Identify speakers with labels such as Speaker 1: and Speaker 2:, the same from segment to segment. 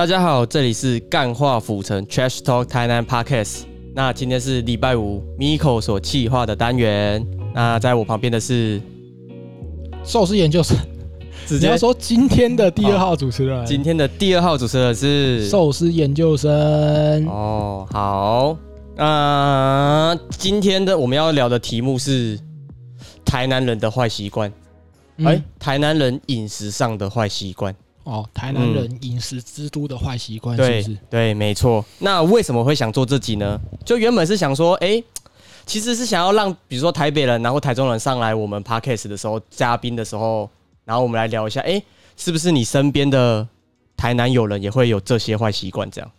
Speaker 1: 大家好，这里是干化府城 Trash Talk 台南 Podcast。那今天是礼拜五，Miko 所企划的单元。那在我旁边的是
Speaker 2: 寿司研究生，
Speaker 1: 直
Speaker 2: 你要说今天的第二号主持人，
Speaker 1: 今天的第二号主持人是
Speaker 2: 寿司研究生。
Speaker 1: 哦，好。那今天的我们要聊的题目是台南人的坏习惯。哎、
Speaker 2: 嗯，
Speaker 1: 台南人饮食上的坏习惯。
Speaker 2: 哦，台南人饮食之都的坏习惯是
Speaker 1: 对
Speaker 2: 不是？
Speaker 1: 对，没错。那为什么会想做这集呢？就原本是想说，哎、其实是想要让比如说台北人，然后台中人上来我们 podcast 的时候，嘉宾的时候，然后我们来聊一下，哎、是不是你身边的台南友人也会有这些坏习惯？这样，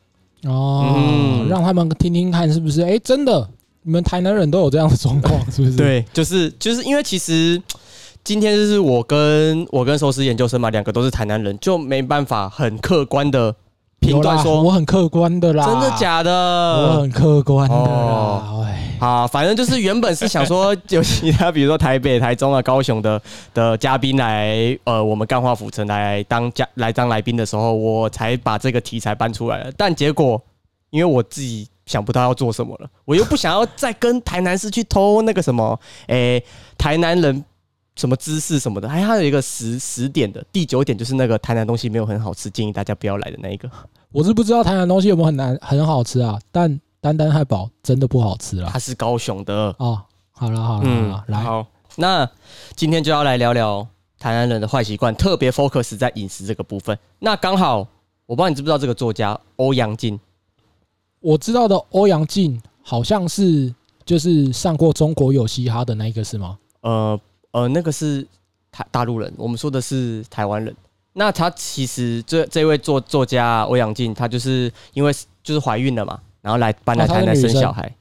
Speaker 2: 哦，
Speaker 1: 嗯
Speaker 2: 让他们听听看是不是？哎，真的，你们台南人都有这样的状况，是不是？，
Speaker 1: 对，就是就是因为其实今天就是我跟我跟寿司研究生嘛，两个都是台南人，就没办法很客观的评断说
Speaker 2: 我很客观的啦，
Speaker 1: 真的假的我。
Speaker 2: 很客观的啦
Speaker 1: 哦，
Speaker 2: 哎，
Speaker 1: 好，反正就是原本是想说有其他，比如说台北、台中啊、高雄的的嘉宾来，呃，我们干化府城来当嘉来当来宾的时候，我才把这个题材搬出来了。但结果因为我自己想不到要做什么了，我又不想要再跟台南市去偷那个什么，诶、台南人什么姿势什么的，还还有一个十十点的，第九点就是那个台南东西没有很好吃，建议大家不要来的那一个，
Speaker 2: 我是不知道台南东西有没有很难很好吃啊，但丹丹汉堡真的不好吃了。
Speaker 1: 它是高雄的。
Speaker 2: 哦，好了好了好了，来，
Speaker 1: 嗯好，那今天就要来聊聊台南人的坏习惯，特别 focus 在饮食这个部分。那刚好，我不知道你知不知道这个作家欧阳靖，
Speaker 2: 我知道的欧阳靖好像是就是上过中国有嘻哈的那一个是吗？
Speaker 1: 呃呃，那个是台大陆人，我们说的是台湾人。那他其实这这位作作家欧阳靖，他就是因为就是怀孕了嘛，然后来搬来台南生小孩。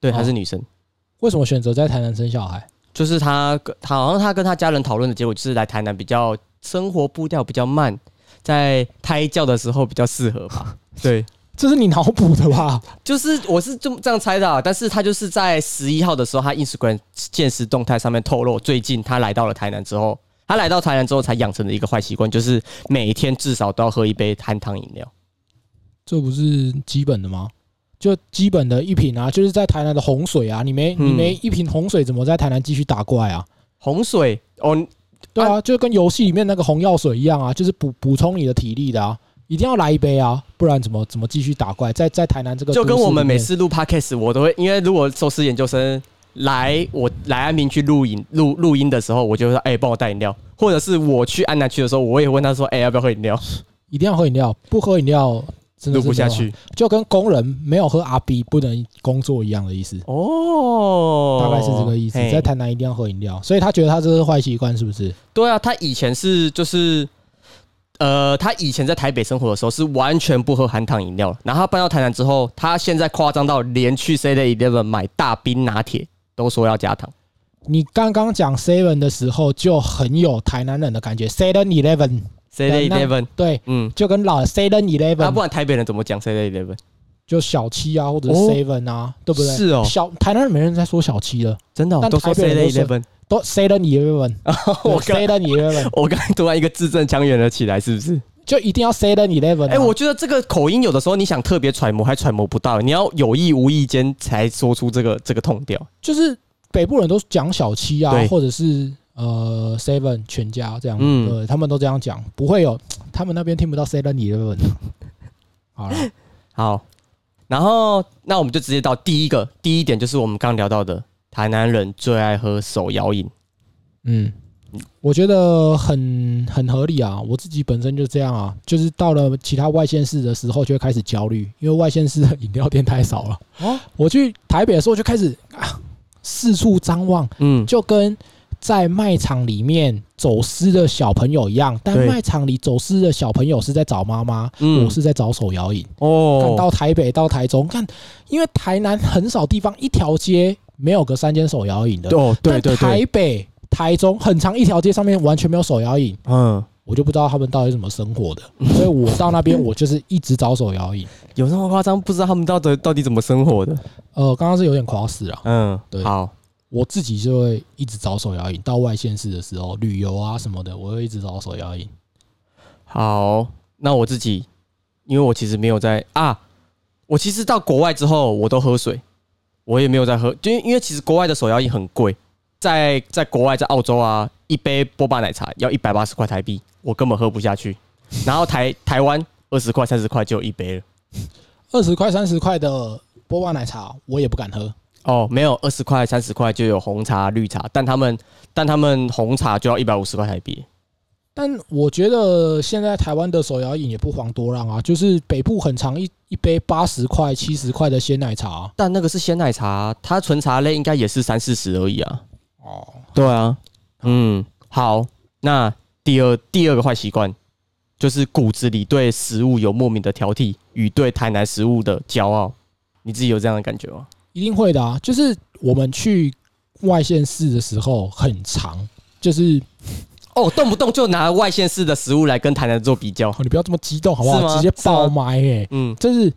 Speaker 1: 对，她
Speaker 2: 哦
Speaker 1: 是女生。
Speaker 2: 为什么选择在台南生小孩？
Speaker 1: 就是他跟他好像他跟他家人讨论的结果，就是来台南比较生活步调比较慢，在胎教的时候比较适合吧。对，
Speaker 2: 这是你脑补的吧？
Speaker 1: 就是我是这么这样猜的、啊，但是他就是在十一号的时候，他 Instagram 现实动态上面透露，最近他来到了台南之后，他来到台南之后才养成的一个坏习惯，就是每天至少都要喝一杯含糖饮料。
Speaker 2: 这不是基本的吗？就基本的一瓶啊，就是在台南的洪水啊，你没
Speaker 1: 嗯
Speaker 2: 你没一瓶洪水，怎么在台南继续打怪啊？
Speaker 1: 洪水哦，
Speaker 2: 对啊，就跟游戏里面那个红药水一样啊，就是补补充你的体力的啊，一定要来一杯啊，不然怎么怎么继续打怪？在在台南这个
Speaker 1: 就跟我们每次录 podcast，我都会，因为如果寿司研究生来我来安平去录影录录音的时候，我就会说，哎、帮我带饮料，或者是我去安南区的时候，我也会问他说，哎、要不要喝饮料？
Speaker 2: 一定要喝饮料，不喝饮料真的
Speaker 1: 录不下去
Speaker 2: 就跟工人没有喝阿 B 不能工作一样的意思，
Speaker 1: 哦，
Speaker 2: 大概是这个意思。在台南一定要喝饮料，所以他觉得他这是坏习惯，是不是？
Speaker 1: 对啊，他以前是就是，呃，他以前在台北生活的时候是完全不喝含糖饮料的，然后他搬到台南之后，他现在夸张到连去 Seven Eleven 买大冰拿铁都说要加糖。
Speaker 2: 你刚刚讲 Seven 的时候就很有台南人的感觉，Seven
Speaker 1: Eleven，Seven
Speaker 2: 那
Speaker 1: Eleven，
Speaker 2: 对，
Speaker 1: 嗯，
Speaker 2: 就跟老 Seven
Speaker 1: 那、
Speaker 2: Eleven
Speaker 1: 不然台北人怎么讲 Seven Eleven？
Speaker 2: 就小七啊，或者
Speaker 1: 哦
Speaker 2: Seven 啊，对不对？
Speaker 1: 是哦
Speaker 2: 小台南人没人在说小七了，
Speaker 1: 真的哦、
Speaker 2: 但
Speaker 1: 都说
Speaker 2: 台北人
Speaker 1: Seven Eleven。
Speaker 2: 都 Seven Eleven，
Speaker 1: 我刚
Speaker 2: Seven Eleven
Speaker 1: 我刚突然一个字正腔圆了起来，是不是？
Speaker 2: 就一定要 Seven Eleven 啊。
Speaker 1: 哎、我觉得这个口音有的时候你想特别揣摩还揣摩不到，你要有意无意间才说出这个这个痛调。
Speaker 2: 就是北部人都讲小七啊，或者是呃 Seven 全家这样，
Speaker 1: 嗯
Speaker 2: 对，他们都这样讲，不会有他们那边听不到 Seven Eleven 啊。好了，
Speaker 1: 好，然后那我们就直接到第一个，第一点就是我们刚聊到的，台南人最爱喝手摇饮。
Speaker 2: 嗯，我觉得很很合理啊。我自己本身就这样啊，就是到了其他外县市的时候就会开始焦虑，因为外县市的饮料店太少了。
Speaker 1: 哦，
Speaker 2: 我去台北的时候就开始啊四处张望，
Speaker 1: 嗯，
Speaker 2: 就跟在卖场里面走失的小朋友一样，但
Speaker 1: 对
Speaker 2: 卖场里走失的小朋友是在找妈妈，
Speaker 1: 嗯
Speaker 2: 我是在找手摇饮。看
Speaker 1: 哦，
Speaker 2: 到台北到台中，看，因为台南很少地方一条街没有个三间手摇饮的，
Speaker 1: 哦，对对
Speaker 2: 对台，北、台中很长一条街上面完全没有手摇饮，
Speaker 1: 嗯，
Speaker 2: 我就不知道他们到底怎么生活的，所以我到那边我就是一直找手摇椅。
Speaker 1: 有那么夸张？不知道他们到底到底怎么生活的？
Speaker 2: 呃，刚刚是有点夸死了，
Speaker 1: 嗯，
Speaker 2: 对
Speaker 1: 好，
Speaker 2: 我自己就会一直找手摇椅，到外县市的时候旅游啊什么的，我会一直找手摇椅。
Speaker 1: 好，那我自己因为我其实没有在啊，我其实到国外之后我都喝水，我也没有在喝，就因为其实国外的手摇饮很贵，在在国外在澳洲啊，一杯波霸奶茶要一百八十块台币，我根本喝不下去。然后台台湾二十块三十块就有一杯了。
Speaker 2: 二十块三十块的波霸奶茶我也不敢喝。
Speaker 1: 哦，没有二十块三十块就有红茶绿茶，但他们但他们红茶就要一百五十块台币。
Speaker 2: 但我觉得现在台湾的手摇饮也不遑多让啊，就是北部很长一一杯八十块七十块的鲜奶茶，
Speaker 1: 但那个是鲜奶茶，它纯茶类应该也是三四十而已啊。哦，对啊，嗯，好，那第二第二个坏习惯就是骨子里对食物有莫名的挑剔与对台南食物的骄傲，你自己有这样的感觉吗？
Speaker 2: 一定会的啊，就是我们去外县市的时候很长，就是
Speaker 1: 哦，动不动就拿外县市的食物来跟台南做比较，
Speaker 2: 你不要这么激动好不好？直接爆麦哎，嗯，就是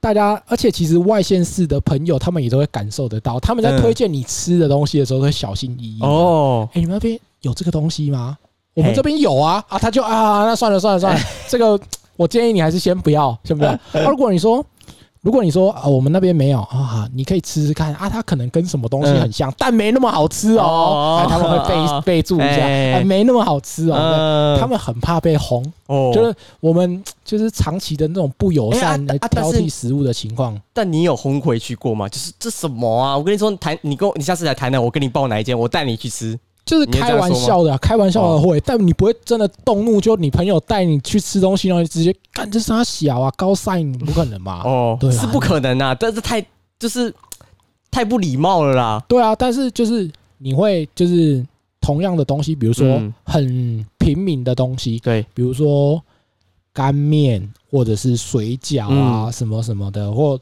Speaker 2: 大家，而且其实外县市的朋友他们也都会感受得到，他们在推荐你吃的东西的时候会小心翼翼哦。哎，你们那边有这个东西吗？我们这边有啊啊，他就啊，那算了算了算了，这个我建议你还是先不要，先不要。如果你说。如果你说啊，我们那边没有啊，你可以吃吃看啊，它可能跟什么东西很像，但没那么好吃哦。他们会备备注一下，没那么好吃哦。他们很怕被轰，就是我们就是长期的那种不友善来挑剔食物的情况。
Speaker 1: 但你有轰回去过吗？就是这什么啊？我跟你说，台你跟我你下次来台南，我跟你报哪一间，我带你去吃。
Speaker 2: 就是开玩笑的，开玩笑的会，但你不会真的动怒。就你朋友带你去吃东西，然后直接干这是他小啊，高赛你不可能吧？哦，对，
Speaker 1: 是不可能啊，但是太就是太不礼貌了啦。
Speaker 2: 对啊，但是就是你会就是同样的东西，比如说很平民的东西，
Speaker 1: 对，
Speaker 2: 比如说干面或者是水饺啊什么什么的，或。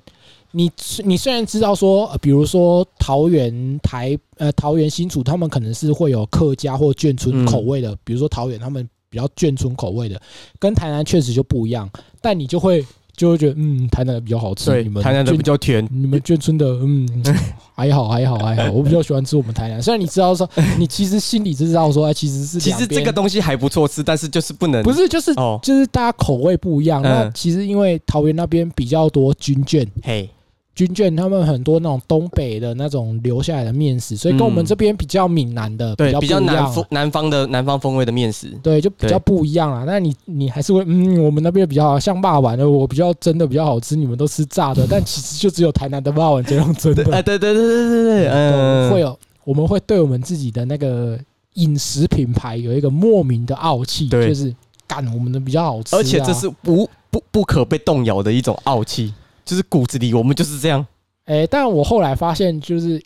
Speaker 2: 你你虽然知道说，比如说桃园台呃桃园新竹，他们可能是会有客家或眷村口味的，比如说桃园他们比较眷村口味的，跟台南确实就不一样。但你就会就会觉得，嗯，台南的比较好吃，你们
Speaker 1: 台南的比较甜，
Speaker 2: 你们眷村的，嗯，还好还好还好，我比较喜欢吃我们台南。虽然你知道说，你其实心里知道说，哎其实是
Speaker 1: 其实这个东西还不错吃，但是就是不能
Speaker 2: 不是就是就是大家口味不一样。那其实因为桃园那边比较多军眷，嘿。军眷他们很多那种东北的那种留下来的面食，所以跟我们这边比较闽南的
Speaker 1: 比
Speaker 2: 较
Speaker 1: 比较南风南方的南方风味的面食，
Speaker 2: 对，就比较不一样啦。那你你还是会嗯，我们那边比较像霸丸的，我比较真的比较好吃，你们都吃炸的，但其实就只有台南的霸丸这样真的。
Speaker 1: 哎，对对对对对对，嗯，
Speaker 2: 会有我们会对我们自己的那个饮食品牌有一个莫名的傲气，就是干我们的比较好吃，
Speaker 1: 而且这是无不不可被动摇的一种傲气。就是骨子里，我们就是这样。
Speaker 2: 哎，但我后来发现，就是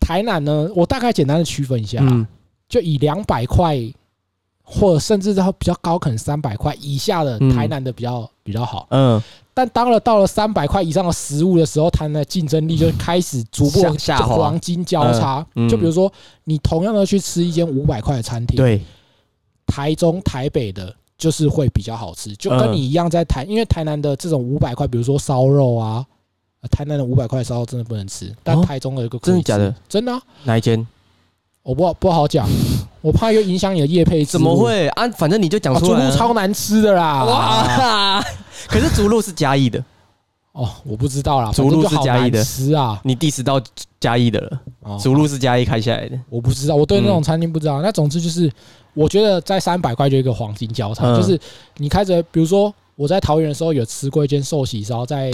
Speaker 2: 台南呢，我大概简单的区分一下，就以两百块，或者甚至到比较高，可能三百块以下的台南的比较比较好。嗯。但当了到了三百块以上的食物的时候，它的竞争力就开始逐步下滑，黄金交叉。就比如说，你同样的去吃一间五百块的餐厅，
Speaker 1: 对，
Speaker 2: 台中、台北的。就是会比较好吃，就跟你一样在台，因为台南的这种五百块，比如说烧肉啊，台南的五百块烧肉真的不能吃，但台中的一个
Speaker 1: 真的假的？
Speaker 2: 真的？
Speaker 1: 哪一间？
Speaker 2: 我不不好讲，我怕又影响你的叶配。
Speaker 1: 怎么会啊？反正你就讲出
Speaker 2: 来。竹鹿超难吃的啦！哇，
Speaker 1: 可是猪肉是嘉义的
Speaker 2: 哦，我不知道啦。
Speaker 1: 竹鹿是嘉义的，
Speaker 2: 吃啊！
Speaker 1: 你 diss 到嘉义的了。竹鹿是嘉义开下来的，
Speaker 2: 我不知道，我对那种餐厅不知道。那总之就是。我觉得在三百块就一个黄金交叉，就是你开着，比如说我在桃园的时候有吃过一间寿喜烧，在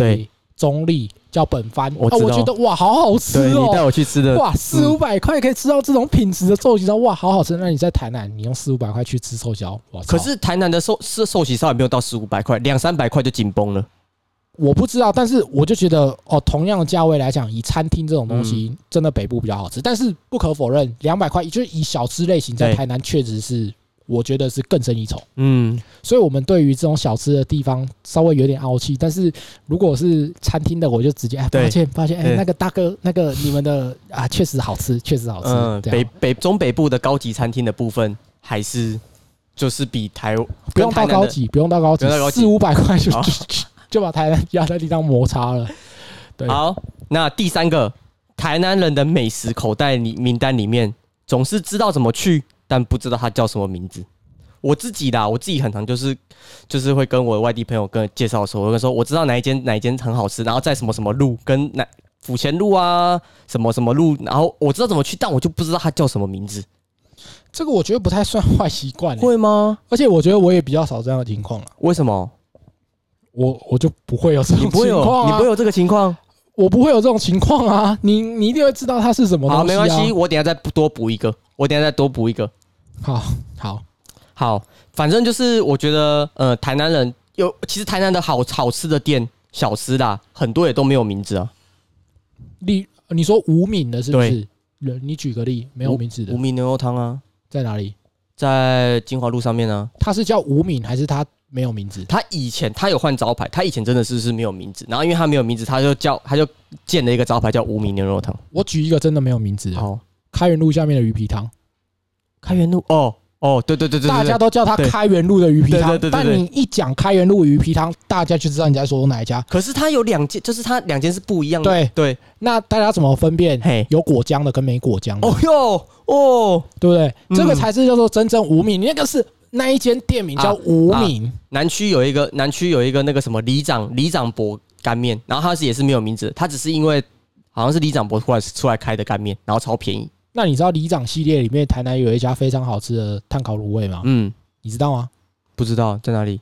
Speaker 2: 中立叫本番，
Speaker 1: 我
Speaker 2: 我觉得哇，好好吃
Speaker 1: 哦！你带我去吃的
Speaker 2: 哇，四五百块可以吃到这种品质的寿喜烧，哇，好好吃！那你在台南，你用四五百块去吃寿喜烧，哇，
Speaker 1: 可是台南的寿是寿喜烧也没有到四五百块，两三百块就紧绷了。
Speaker 2: 我不知道，但是我就觉得哦，同样的价位来讲，以餐厅这种东西，真的北部比较好吃。但是不可否认，两百块就是以小吃类型，在台南确实是我觉得是更胜一筹。嗯，所以我们对于这种小吃的地方稍微有点傲气。但是如果是餐厅的，我就直接哎，抱歉，抱歉，哎，那个大哥，那个你们的啊，确实好吃，确实好吃。嗯，
Speaker 1: 北北中北部的高级餐厅的部分，还是就是比台
Speaker 2: 不用到高级，不用到高级，四五百块就。就把台南压在地上摩擦了。对，
Speaker 1: 好，那第三个台南人的美食口袋里名单里面，总是知道怎么去，但不知道它叫什么名字。我自己的，我自己很常就是就是会跟我的外地朋友跟介绍的时候，我跟说我知道哪一间哪一间很好吃，然后在什么什么路跟哪府前路啊什么什么路，然后我知道怎么去，但我就不知道它叫什么名字。
Speaker 2: 这个我觉得不太算 坏习惯，
Speaker 1: 会吗？
Speaker 2: 而且我觉得我也比较少这样的情况了。
Speaker 1: 为什么？
Speaker 2: 我我就不会有这种情况，
Speaker 1: 你不会有这个情况，
Speaker 2: 我不会有这种情况啊！你你一定会知道它是什么东
Speaker 1: 西。好，没关系，我等下再多补一个，我等下再多补一个。
Speaker 2: 好，好，
Speaker 1: 好，反正就是我觉得，呃，台南人有，其实台南的好好吃的店小吃啦，很多也都没有名字啊。
Speaker 2: 你你说无名的是不是？你举个例，没有名字的
Speaker 1: 无名牛肉汤啊，
Speaker 2: 在哪里？
Speaker 1: 在金华路上面呢。
Speaker 2: 它是叫无名还是它？没有名字，
Speaker 1: 他以前他有换招牌，他以前真的是是没有名字，然后因为他没有名字，他就叫他就建了一个招牌叫无名牛肉汤。
Speaker 2: 我举一个真的没有名字，好，开元路下面的鱼皮汤，
Speaker 1: 开元路哦哦，对对对对，
Speaker 2: 大家都叫它开元路的鱼皮汤，但你一讲开元路鱼皮汤，大家就知道你在说哪一家。
Speaker 1: 可是它有两间，就是它两间是不一样的。
Speaker 2: 对
Speaker 1: 对，
Speaker 2: 那大家怎么分辨？嘿，有果浆的跟没果浆的？哦哟哦，对不对？这个才是叫做真正无名，你那个是。那一间店名叫无名，
Speaker 1: 南区有一个南区有一个那个什么里长里长伯干面，然后他是也是没有名字，他只是因为好像是里长伯出来出来开的干面，然后超便宜。
Speaker 2: 那你知道里长系列里面台南有一家非常好吃的碳烤卤味吗？嗯，你知道吗？
Speaker 1: 不知道在哪里。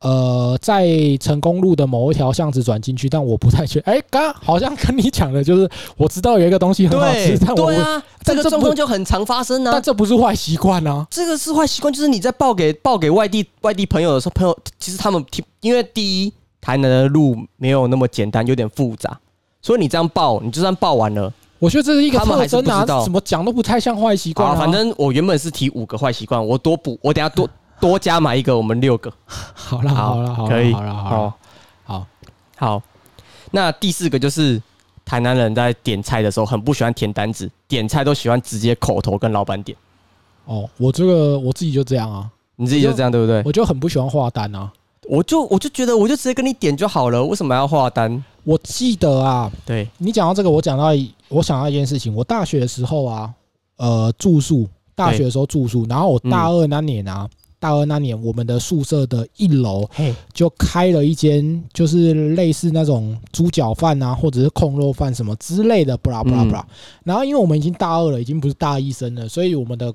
Speaker 2: 呃，在成功路的某一条巷子转进去，但我不太确。哎，刚刚好像跟你讲的，就是我知道有一个东西很好吃，但
Speaker 1: 对啊，这个状况就很常发生呢。
Speaker 2: 但这不是坏习惯啊，
Speaker 1: 这个是坏习惯，就是你在报给报给外地外地朋友的时候，朋友其实他们听，因为第一台南的路没有那么简单，有点复杂，所以你这样报，你就算报完了，
Speaker 2: 我觉得这是一个特征啊，怎么讲都不太像坏习惯。
Speaker 1: 反正我原本是提五个坏习惯，我多补，我等下多。多加买一个，我们六个。
Speaker 2: 好了，好了，好，可以，好了，好，
Speaker 1: 好，好。那第四个就是台南人在点菜的时候很不喜欢填单子，点菜都喜欢直接口头跟老板点。
Speaker 2: 哦，我这个我自己就这样啊，
Speaker 1: 你自己就这样对不对？
Speaker 2: 我就很不喜欢画单啊，
Speaker 1: 我就我就觉得我就直接跟你点就好了，为什么要画单？
Speaker 2: 我记得啊，
Speaker 1: 对
Speaker 2: 你讲到这个，我讲到我想到一件事情，我大学的时候啊，呃，住宿，大学的时候住宿，然后我大二那年啊。大二那年，我们的宿舍的一楼就开了一间，就是类似那种猪脚饭啊，或者是控肉饭什么之类的，布拉布拉布拉。然后，因为我们已经大二了，已经不是大一生了，所以我们的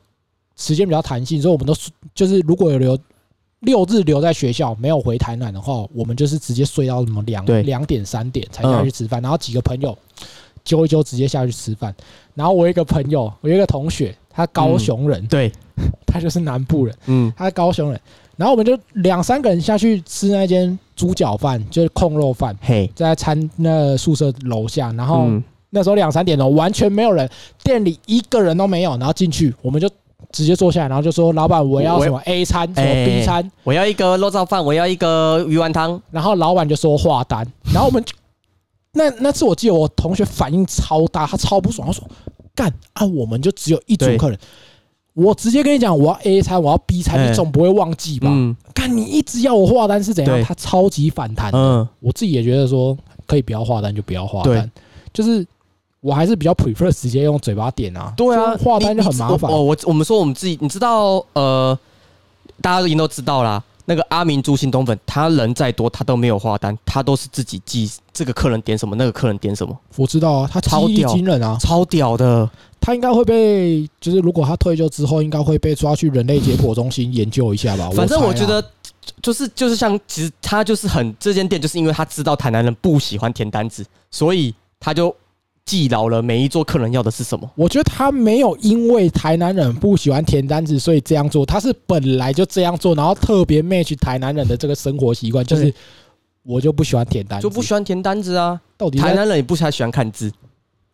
Speaker 2: 时间比较弹性，所以我们都就是如果有留六日留在学校，没有回台南的话，我们就是直接睡到什么两两点三点才下去吃饭。然后几个朋友揪一揪，直接下去吃饭。然后我一个朋友，我一个同学。他高雄人，
Speaker 1: 对，
Speaker 2: 他就是南部人，嗯，他是高雄人。然后我们就两三个人下去吃那间猪脚饭，就是控肉饭，嘿，在餐那宿舍楼下。然后那时候两三点钟，完全没有人，店里一个人都没有。然后进去，我们就直接坐下来，然后就说：“老板，我要什么 A 餐，什么 B 餐？
Speaker 1: 我要一个肉燥饭，我要一个鱼丸汤。”
Speaker 2: 然后老板就说画单。然后我们那那次我记得我同学反应超大，他超不爽，他说。干啊！我们就只有一组客人，我直接跟你讲，我要 A 餐，我要 B 餐，你总不会忘记吧？干，你一直要我画单是怎样？他超级反弹。嗯，我自己也觉得说，可以不要画单就不要画单，就是我还是比较 prefer 直接用嘴巴点啊。
Speaker 1: 对啊，
Speaker 2: 画单就很麻烦。
Speaker 1: 哦，我我们说我们自己，你知道，呃，大家都已经都知道啦。那个阿明猪心冬粉，他人再多，他都没有花单，他都是自己记这个客人点什么，那个客人点什么。
Speaker 2: 我知道啊，他超惊人啊，
Speaker 1: 超屌的。
Speaker 2: 他应该会被，就是如果他退休之后，应该会被抓去人类解剖中心研究一下吧。
Speaker 1: 反正我觉得，就是就是像，其实他就是很这间店，就是因为他知道台南人不喜欢填单子，所以他就。记牢了每一桌客人要的是什么？
Speaker 2: 我觉得他没有因为台南人不喜欢填单子，所以这样做。他是本来就这样做，然后特别 match 台南人的这个生活习惯，就是我就不喜欢填单，
Speaker 1: 就不喜欢填单子啊。到底台南人也不太喜欢看字，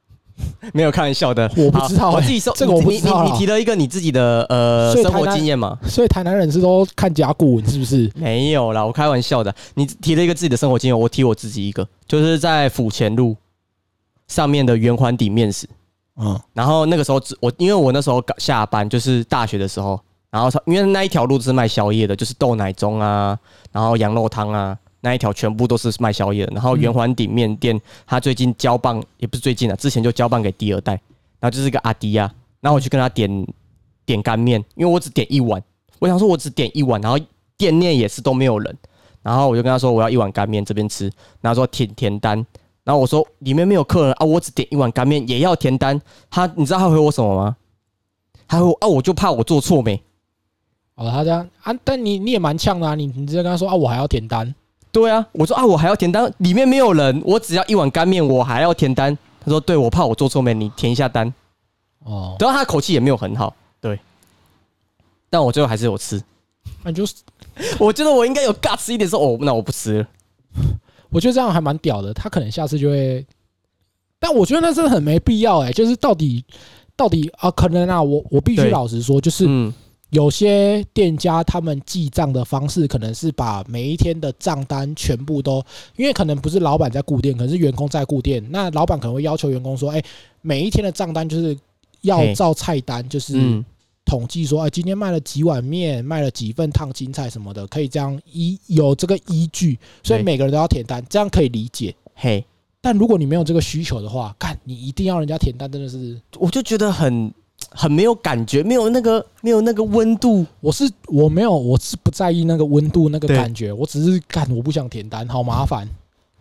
Speaker 1: 没有开玩笑的。
Speaker 2: 我不知道，
Speaker 1: 我自己说这个我不知道。你提了一个你自己的呃生活经验嘛？
Speaker 2: 所以台南人是都看甲骨文是不是？
Speaker 1: 没有啦，我开玩笑的。你提了一个自己的生活经验，我提我自己一个，就是在府前路。上面的圆环底面食，嗯，然后那个时候我因为我那时候下班就是大学的时候，然后因为那一条路是卖宵夜的，就是豆奶盅啊，然后羊肉汤啊，那一条全部都是卖宵夜的。然后圆环顶面店，他最近交棒也不是最近了，之前就交棒给第二代，然后就是个阿迪啊，然后我去跟他点点干面，因为我只点一碗，我想说我只点一碗，然后店内也是都没有人，然后我就跟他说我要一碗干面这边吃，然后说填填单，然后我说里面没有客人啊，我只点一碗干面也要填单，他你知道他回我什么吗？他回啊我就怕我做错没，
Speaker 2: 哦他这样啊，但你你也蛮呛的啊，你你直接跟他说啊我还要填单，
Speaker 1: 对啊，我说啊我还要填单，里面没有人，我只要一碗干面我还要填单，他说对我怕我做错没，你填一下单。哦，然后他口气也没有很好，对，但我最后还是有吃。
Speaker 2: 那就是，
Speaker 1: 我觉得我应该有尬吃一点，说哦，那我不吃了。
Speaker 2: 我觉得这样还蛮屌的，他可能下次就会。但我觉得那真的很没必要哎，就是到底到底啊，可能啊，我我必须老实说，就是有些店家他们记账的方式，可能是把每一天的账单全部都，因为可能不是老板在顾店，可能是员工在顾店，那老板可能会要求员工说，哎，每一天的账单就是。要照菜单，就是统计说，哎，今天卖了几碗面，卖了几份烫青菜什么的，可以这样依有这个依据，所以每个人都要填单，这样可以理解。嘿，但如果你没有这个需求的话，看你一定要人家填单，真的是，
Speaker 1: 我就觉得很很没有感觉，没有那个没有那个温度。
Speaker 2: 我是我没有，我是不在意那个温度那个感觉，我只是干我不想填单，好麻烦。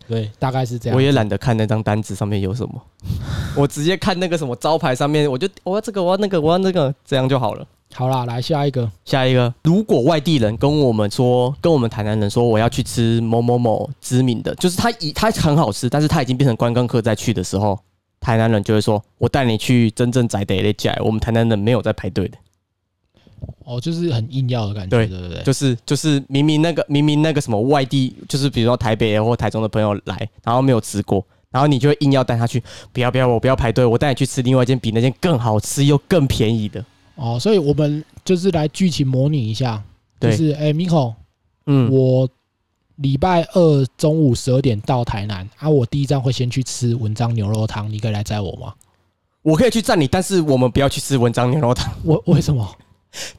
Speaker 2: 对，大概是这样。
Speaker 1: 我也懒得看那张单子上面有什么，我直接看那个什么招牌上面，我就我要这个，我要那个，我要那个，这样就好了。
Speaker 2: 好啦，来下一个，
Speaker 1: 下一个。如果外地人跟我们说，跟我们台南人说，我要去吃某某某知名的，就是他已他很好吃，但是他已经变成观光客再去的时候，台南人就会说，我带你去真正宅的那家，我们台南人没有在排队的。
Speaker 2: 哦，就是很硬要的感觉，对对对，
Speaker 1: 就是就是明明那个明明那个什么外地，就是比如说台北或台中的朋友来，然后没有吃过，然后你就会硬要带他去，不要不要，我不要排队，我带你去吃另外一间比那间更好吃又更便宜的。
Speaker 2: 哦，所以我们就是来剧情模拟一下，就是哎，Miko，嗯，我礼拜二中午十二点到台南，啊，我第一站会先去吃文章牛肉汤，你可以来载我吗？
Speaker 1: 我可以去载你，但是我们不要去吃文章牛肉汤。
Speaker 2: 为为什么？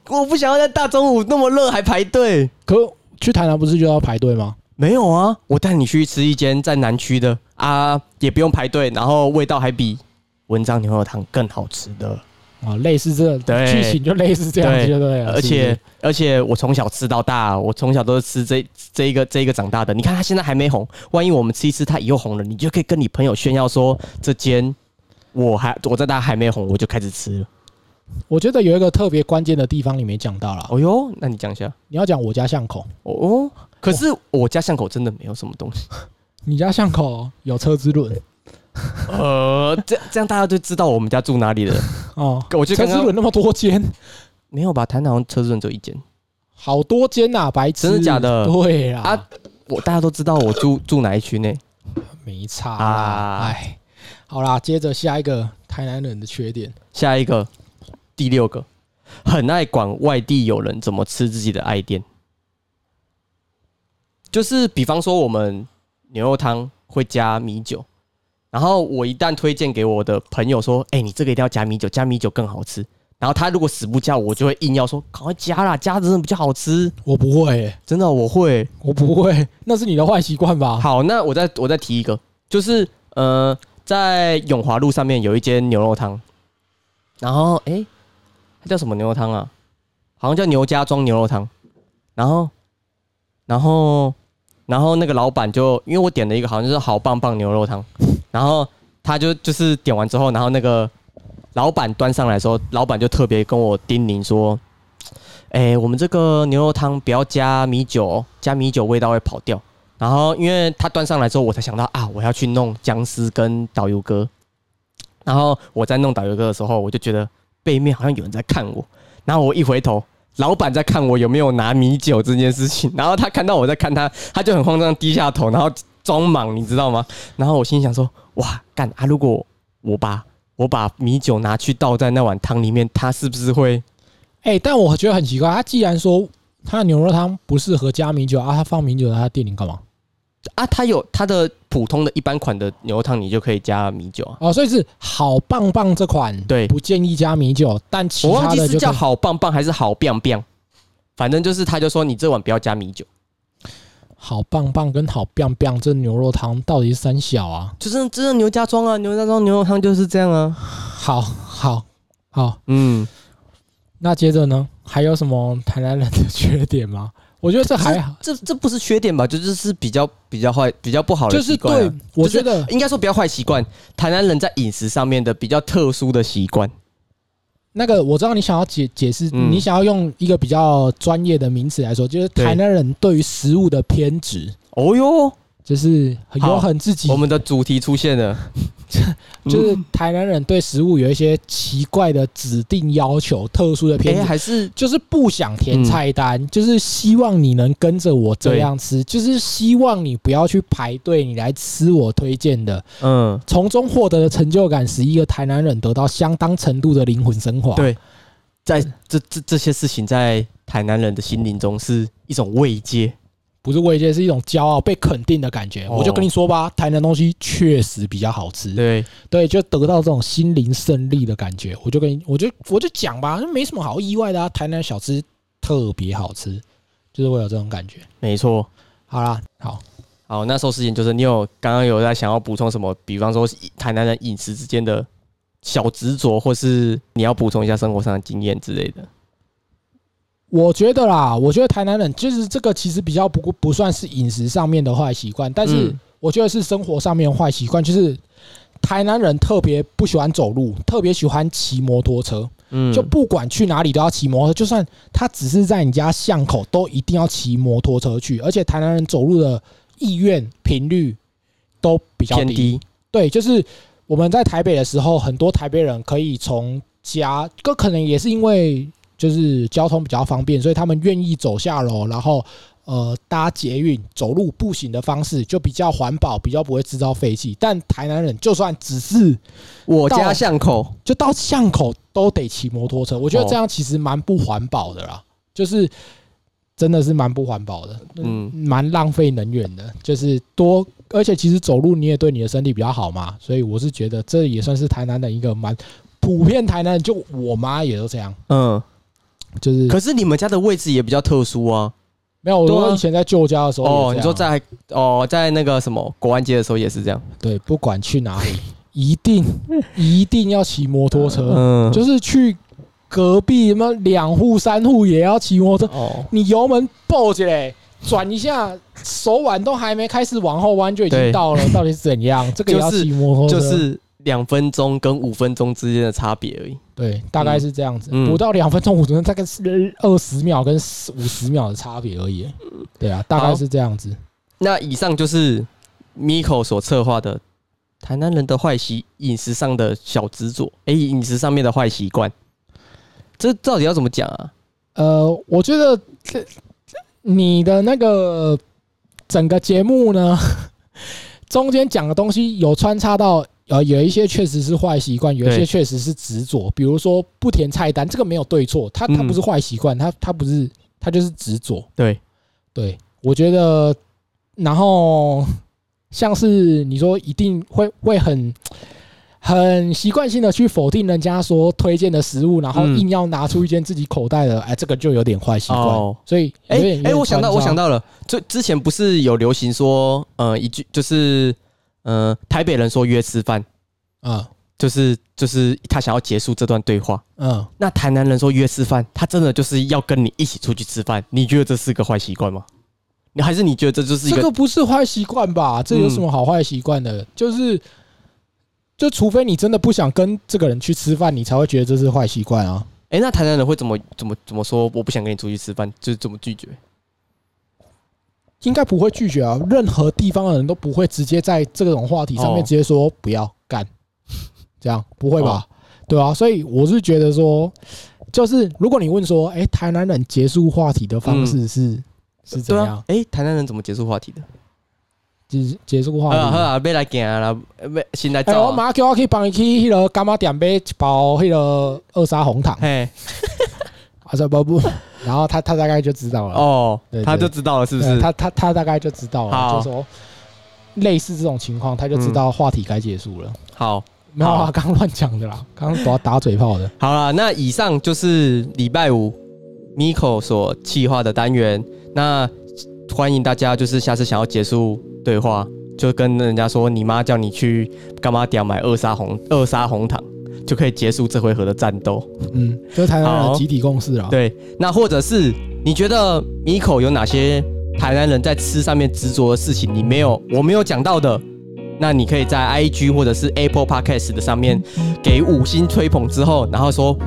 Speaker 1: 我不想要在大中午那么热还排队。
Speaker 2: 可去台南不是就要排队吗？
Speaker 1: 没有啊，我带你去吃一间在南区的啊，也不用排队，然后味道还比文章牛肉汤更好吃的
Speaker 2: 啊，类似这剧情就类似这样子，对。
Speaker 1: 而且而且我从小吃到大，我从小都是吃这这一个这一个长大的。你看他现在还没红，万一我们吃一吃，他以后红了，你就可以跟你朋友炫耀说这间我还我在他还没红，我就开始吃了。
Speaker 2: 我觉得有一个特别关键的地方你没讲到了。
Speaker 1: 哦哟，那你讲一下。
Speaker 2: 你要讲我家巷口。
Speaker 1: 哦，可是我家巷口真的没有什么东西。
Speaker 2: 你家巷口有车之轮。
Speaker 1: 呃，这这样大家就知道我们家住哪里了。哦，
Speaker 2: 我觉得车之轮那么多间，
Speaker 1: 没有吧？台南车之轮只有一间。
Speaker 2: 好多间呐，白痴。
Speaker 1: 真的假的？
Speaker 2: 对啊。
Speaker 1: 啊，我大家都知道我住住哪一区呢？
Speaker 2: 没差啊。哎，好啦，接着下一个台南人的缺点。
Speaker 1: 下一个。第六个，很爱管外地友人怎么吃自己的爱店，就是比方说我们牛肉汤会加米酒，然后我一旦推荐给我的朋友说：“哎，你这个一定要加米酒，加米酒更好吃。”然后他如果死不加，我就会硬要说：“赶快加啦，加真的比较好吃。”
Speaker 2: 我不会，
Speaker 1: 真的我会，
Speaker 2: 我不会，那是你的坏习惯吧？
Speaker 1: 好，那我再我再提一个，就是呃，在永华路上面有一间牛肉汤，然后哎。它叫什么牛肉汤啊？好像叫牛家庄牛肉汤。然后，然后，然后那个老板就因为我点了一个好像是好棒棒牛肉汤，然后他就就是点完之后，然后那个老板端上来的时候，老板就特别跟我叮咛说：“哎，我们这个牛肉汤不要加米酒，加米酒味道会跑掉。”然后因为他端上来之后，我才想到啊，我要去弄姜丝跟导游哥。然后我在弄导游哥的时候，我就觉得。背面好像有人在看我，然后我一回头，老板在看我有没有拿米酒这件事情，然后他看到我在看他，他就很慌张低下头，然后装忙，你知道吗？然后我心想说：哇，干啊！如果我把我把米酒拿去倒在那碗汤里面，他是不是会？
Speaker 2: 哎，但我觉得很奇怪，他既然说他牛肉汤不适合加米酒啊，他放米酒在他店里干嘛？
Speaker 1: 啊，它有它的普通的一般款的牛肉汤，你就可以加米酒啊。
Speaker 2: 哦，所以是好棒棒这款，
Speaker 1: 对，
Speaker 2: 不建议加米酒。但其
Speaker 1: 他的是叫好棒棒还是好棒棒，反正就是他就说你这碗不要加米酒。
Speaker 2: 好棒棒跟好棒棒这牛肉汤到底是三小啊？
Speaker 1: 就是真的牛家庄啊，牛家庄牛肉汤就是这样啊。
Speaker 2: 好好好，嗯，那接着呢，还有什么台南人的缺点吗？我觉得这还好，
Speaker 1: 这这不是缺点吧？就是是比较比较坏、比较不好的习惯。
Speaker 2: 对，我觉得
Speaker 1: 应该说比较坏习惯。台南人在饮食上面的比较特殊的习惯。
Speaker 2: 那个我知道你想要解解释，你想要用一个比较专业的名词来说，就是台南人对于食物的偏执。哦哟。就是有很自己，
Speaker 1: 我们的主题出现了，
Speaker 2: 就是台南人对食物有一些奇怪的指定要求，特殊的偏
Speaker 1: 还是
Speaker 2: 就是不想填菜单，就是希望你能跟着我这样吃，就是希望你不要去排队，你来吃我推荐的，嗯，从中获得的成就感，使一个台南人得到相当程度的灵魂升华。
Speaker 1: 对，在这这这些事情，在台南人的心灵中是一种慰藉。
Speaker 2: 不是慰藉，是一种骄傲、被肯定的感觉。我就跟你说吧，台南东西确实比较好吃。
Speaker 1: 对
Speaker 2: 对，就得到这种心灵胜利的感觉。我就跟你，我就我就讲吧，没什么好意外的啊。台南小吃特别好吃，就是会有这种感觉。
Speaker 1: 没错。
Speaker 2: 好啦，好
Speaker 1: 好，那时候事情就是你有刚刚有在想要补充什么？比方说台南人饮食之间的小执着，或是你要补充一下生活上的经验之类的。
Speaker 2: 我觉得啦，我觉得台南人就是这个，其实比较不不算是饮食上面的坏习惯，但是我觉得是生活上面坏习惯，就是台南人特别不喜欢走路，特别喜欢骑摩托车。嗯，就不管去哪里都要骑摩托，就算他只是在你家巷口，都一定要骑摩托车去。而且台南人走路的意愿频率都比较低。对，就是我们在台北的时候，很多台北人可以从家，ก็可能也是因为。就是交通比较方便，所以他们愿意走下楼，然后呃搭捷运、走路、步行的方式，就比较环保，比较不会制造废气。但台南人就算只是
Speaker 1: 我家巷口，
Speaker 2: 就到巷口都得骑摩托车，我觉得这样其实蛮不环保的啦，就是真的是蛮不环保的，嗯，蛮浪费能源的。就是多，而且其实走路你也对你的身体比较好嘛，所以我是觉得这也算是台南的一个蛮普遍。台南就我妈也都这样，嗯。就是，
Speaker 1: 可是你们家的位置也比较特殊啊。
Speaker 2: 没有，我以前在旧家的时候，哦，
Speaker 1: 你说在哦，在那个什么国安街的时候也是这样。
Speaker 2: 对，不管去哪里，一定一定要骑摩托车。嗯，就是去隔壁什么两户三户也要骑摩托车。哦，你油门爆起来，转一下，手腕都还没开始往后弯就已经到了，到底是怎样？这个也要骑摩托
Speaker 1: 车。就是。两分钟跟五分钟之间的差别而已。
Speaker 2: 对，大概是这样子，不到两分钟五分钟，大概是二十秒跟五十秒的差别而已。对啊，大概是这样子。
Speaker 1: 那以上就是 Miko 所策划的台南人的坏习饮食上的小执着，哎，饮食上面的坏习惯，这到底要怎么讲啊？
Speaker 2: 呃，我觉得这你的那个整个节目呢，中间讲的东西有穿插到。呃，有一些确实是坏习惯，有一些确实是执着。比如说不填菜单，这个没有对错，他他不是坏习惯，他他不是他就是执着。
Speaker 1: 对，
Speaker 2: 对，我觉得，然后像是你说一定会会很很习惯性的去否定人家说推荐的食物，然后硬要拿出一件自己口袋的，哎，这个就有点坏习惯。所以，哎
Speaker 1: 哎，我想到我想到了，就之前不是有流行说，呃，一句就是。嗯，台北人说约吃饭，啊，就是就是他想要结束这段对话，嗯，那台南人说约吃饭，他真的就是要跟你一起出去吃饭，你觉得这是个坏习惯吗？你还是你觉得这就是一
Speaker 2: 个？这个不是坏习惯吧？这有什么好坏习惯的？就是，就除非你真的不想跟这个人去吃饭，你才会觉得这是坏习惯啊。
Speaker 1: 哎，那台南人会怎么怎么怎么说？我不想跟你出去吃饭，就是怎么拒绝？
Speaker 2: 应该不会拒绝啊！任何地方的人都不会直接在这种话题上面直接说不要干，这样不会吧？对啊，所以我是觉得说，就是如果你问说，哎，台南人结束话题的方式是是怎样？
Speaker 1: 哎，台南人怎么结束话题的？
Speaker 2: 结结束话题。
Speaker 1: 好啊，别来行啦，别现在走。
Speaker 2: 我马上叫我去帮你去迄个干妈店买一包迄个二沙红糖。嘿，啊，说不不。然后他他大概就知道了哦，
Speaker 1: 他就知道了是不是？
Speaker 2: 他他他大概就知道了，就说类似这种情况，他就知道话题该结束了。
Speaker 1: 好，
Speaker 2: 没有啊，刚乱讲的啦，刚刚打打嘴炮的。
Speaker 1: 好了，那以上就是礼拜五 Miko 所企划的单元。那欢迎大家，就是下次想要结束对话，就跟人家说你妈叫你去干嘛？屌买二砂红二砂红糖。就可以结束这回合的战斗。
Speaker 2: 嗯，就台南人集体共识啊。
Speaker 1: 对，那或者是你觉得米口有哪些台南人在吃上面执着的事情，你没有我没有讲到的，那你可以在 IG 或者是 Apple Podcast 的上面给五星吹捧之后，然后说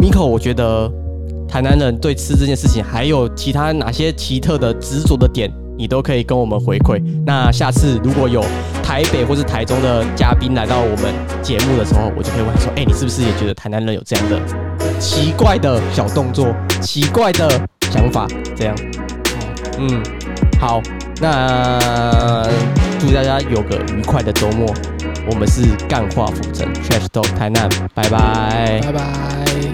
Speaker 1: 米口，我觉得台南人对吃这件事情还有其他哪些奇特的执着的点。你都可以跟我们回馈。那下次如果有台北或是台中的嘉宾来到我们节目的时候，我就可以问他说：“哎，你是不是也觉得台南人有这样的奇怪的小动作、奇怪的想法？”这样，嗯，好，那祝大家有个愉快的周末。我们是干话浮城 Trash Talk 台南，拜拜，
Speaker 2: 拜拜。